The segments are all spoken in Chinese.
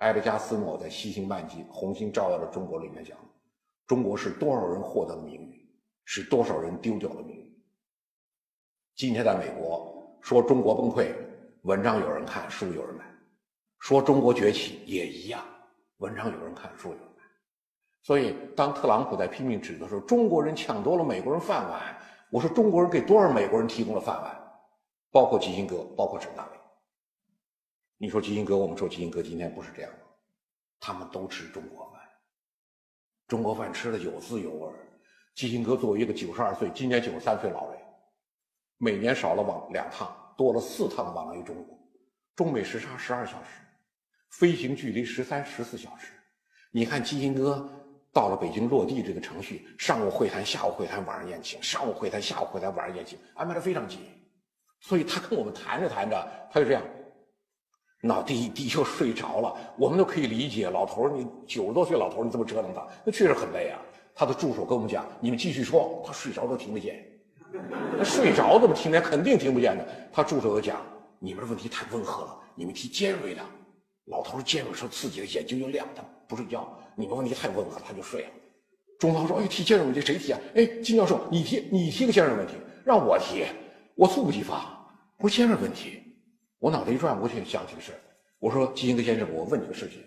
埃德加斯诺在《西行漫记：红星照耀着中国》里面讲，中国是多少人获得了名誉，是多少人丢掉了名誉。今天在美国说中国崩溃，文章有人看，书有人买；说中国崛起也一样，文章有人看，书有人买。所以，当特朗普在拼命指责说中国人抢夺了美国人饭碗，我说中国人给多少美国人提供了饭碗？包括基辛格，包括陈大伟。你说基辛格，我们说基辛格今天不是这样的，他们都吃中国饭，中国饭吃的有滋有味。基辛格作为一个九十二岁，今年九十三岁老人，每年少了往两趟，多了四趟往来于中国，中美时差十二小时，飞行距离十三十四小时。你看基辛格到了北京落地这个程序，上午会谈，下午会谈，晚上宴请；上午会谈，下午会谈，晚上宴请，安排的非常紧。所以他跟我们谈着谈着，他就这样，脑袋一低就睡着了。我们都可以理解，老头儿你九十多岁老头儿你这么折腾他，那确实很累啊。他的助手跟我们讲：“你们继续说。”他睡着都听不见，他睡着怎么听见？肯定听不见的。他助手又讲：“你们的问题太温和了，你们提尖锐的。”老头儿尖锐说刺激了，眼睛就亮，他不睡觉。你们问题太温和，他就睡了。中涛说：“哎，提尖锐问题谁提啊？哎，金教授，你提，你提个尖锐问题，让我提。”我猝不及防，我尖锐问题，我脑袋一转，我就想起个事我说基辛格先生，我问你个事情：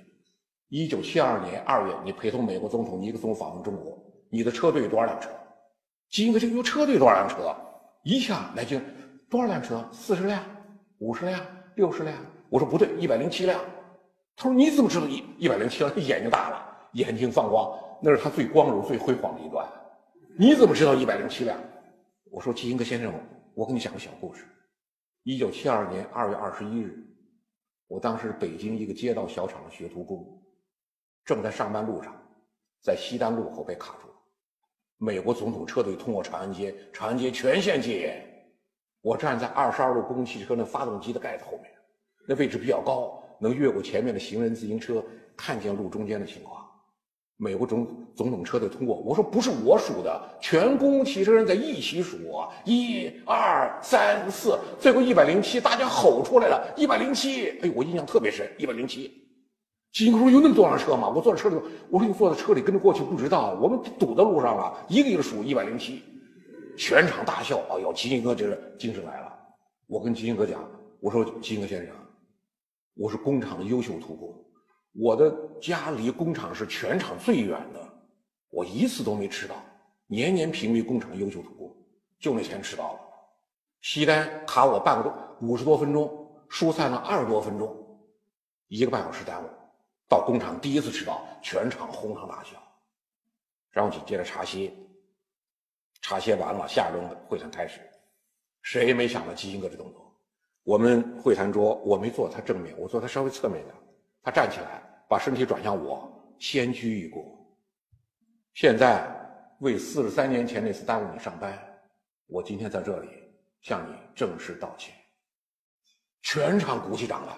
一九七二年二月，你陪同美国总统尼克松访问中国，你的车队有多少辆车？基辛格这个有车队多少辆车？一下来就多少辆车？四十辆、五十辆、六十辆？我说不对，一百零七辆。他说你怎么知道一一百零七辆？眼睛大了，眼睛放光，那是他最光荣、最辉煌的一段。你怎么知道一百零七辆？我说基辛格先生。我给你讲个小故事。一九七二年二月二十一日，我当时北京一个街道小厂的学徒工，正在上班路上，在西单路口被卡住了。美国总统车队通过长安街，长安街全线戒严。我站在二十二路公共汽车那发动机的盖子后面，那位置比较高，能越过前面的行人自行车，看见路中间的情况。美国总总统车队通过，我说不是我数的，全公共汽车人在一起数，一二三四，最后一百零七，大家吼出来了，一百零七，哎呦，我印象特别深，一百零七。基辛格说有那么多辆车吗？我坐在车里，我说你坐在车里跟着过去不知道，我们堵在路上了，一个一个数一百零七，全场大笑。哎呦，基辛格这是精神来了。我跟基辛格讲，我说基辛格先生，我是工厂的优秀徒工。我的家离工厂是全场最远的，我一次都没迟到，年年评为工厂优秀徒工，就那天迟到了。西单卡我半个多五十多分钟，疏散了二十多分钟，一个半小时耽误。到工厂第一次迟到，全场哄堂大笑。然后紧接着茶歇，茶歇完了，下轮会谈开始。谁也没想到基辛格这动作。我们会谈桌我没坐他正面，我坐他稍微侧面点。他站起来，把身体转向我，先鞠一躬。现在为四十三年前那次耽误你上班，我今天在这里向你正式道歉。全场鼓起掌来，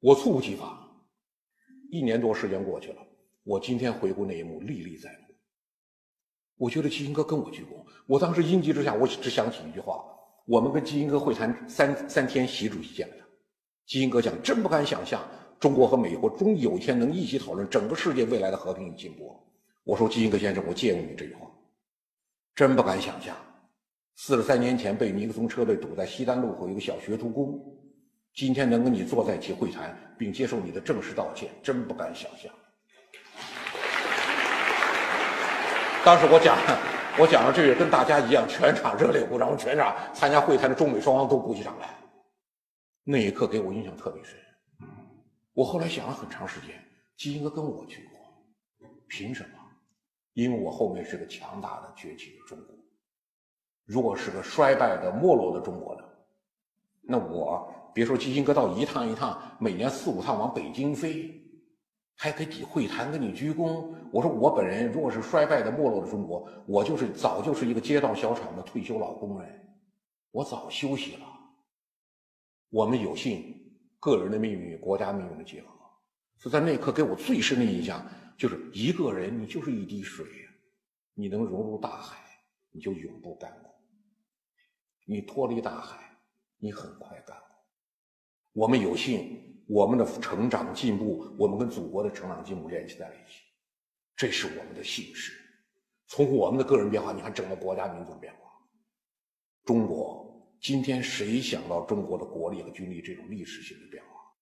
我猝不及防。一年多时间过去了，我今天回顾那一幕，历历在目。我觉得基辛格跟我鞠躬，我当时应激之下，我只想起一句话：我们跟基辛格会谈三三天，习主席见了他。基辛格讲，真不敢想象。中国和美国终于有一天能一起讨论整个世界未来的和平与进步。我说基辛格先生，我借用你这句话，真不敢想象，四十三年前被尼克松车队堵在西单路口一个小学徒工，今天能跟你坐在一起会谈，并接受你的正式道歉，真不敢想象。当时我讲，我讲了这个，跟大家一样，全场热烈鼓掌，全场参加会谈的中美双方都鼓起掌来。那一刻给我印象特别深。我后来想了很长时间，基辛格跟我去过，凭什么？因为我后面是个强大的崛起的中国。如果是个衰败的没落的中国呢？那我别说基辛格到一趟一趟，每年四五趟往北京飞，还给抵会谈跟你鞠躬。我说我本人如果是衰败的没落的中国，我就是早就是一个街道小厂的退休老工人，我早休息了。我们有幸。个人的命运与国家命运的结合。所以在那一刻给我最深的印象就是，一个人你就是一滴水，你能融入大海，你就永不干枯；你脱离大海，你很快干枯。我们有幸，我们的成长进步，我们跟祖国的成长进步联系在了一起，这是我们的幸事。从我们的个人变化，你看整个国家民族变化，中国今天谁想到中国的国力和军力这种历史性的变化